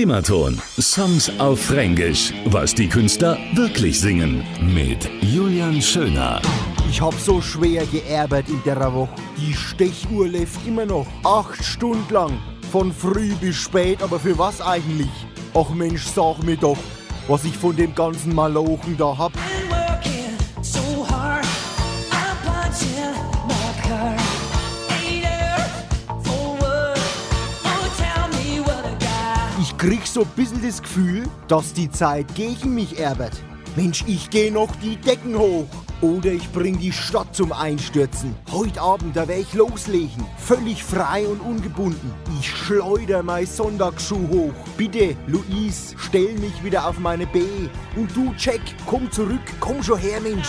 Primaton. Songs auf Fränkisch. Was die Künstler wirklich singen. Mit Julian Schöner. Ich hab so schwer geerbert in der Woche. Die Stechuhr läuft immer noch. Acht Stunden lang. Von früh bis spät, aber für was eigentlich? Ach Mensch, sag mir doch, was ich von dem ganzen Malochen da hab. Krieg so ein bisschen das Gefühl, dass die Zeit gegen mich erbert. Mensch, ich geh noch die Decken hoch. Oder ich bring die Stadt zum Einstürzen. Heute Abend, da wär ich loslegen. Völlig frei und ungebunden. Ich schleuder mein Sonntagsschuh hoch. Bitte, Luis, stell mich wieder auf meine B. Und du, Jack, komm zurück. Komm schon her, Mensch.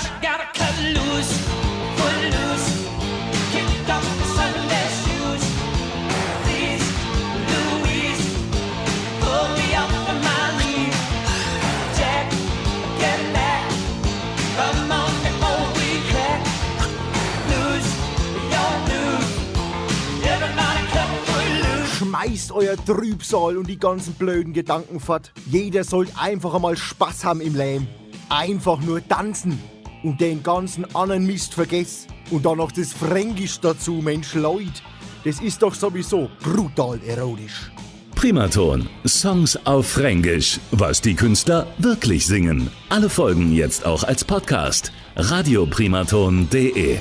Schmeißt euer Trübsal und die ganzen blöden Gedanken fort. Jeder sollte einfach einmal Spaß haben im Leben. Einfach nur tanzen und den ganzen anderen Mist vergessen. Und dann noch das Fränkisch dazu, Mensch Leute. Das ist doch sowieso brutal erotisch. Primaton. Songs auf Fränkisch. Was die Künstler wirklich singen. Alle Folgen jetzt auch als Podcast. radioprimaton.de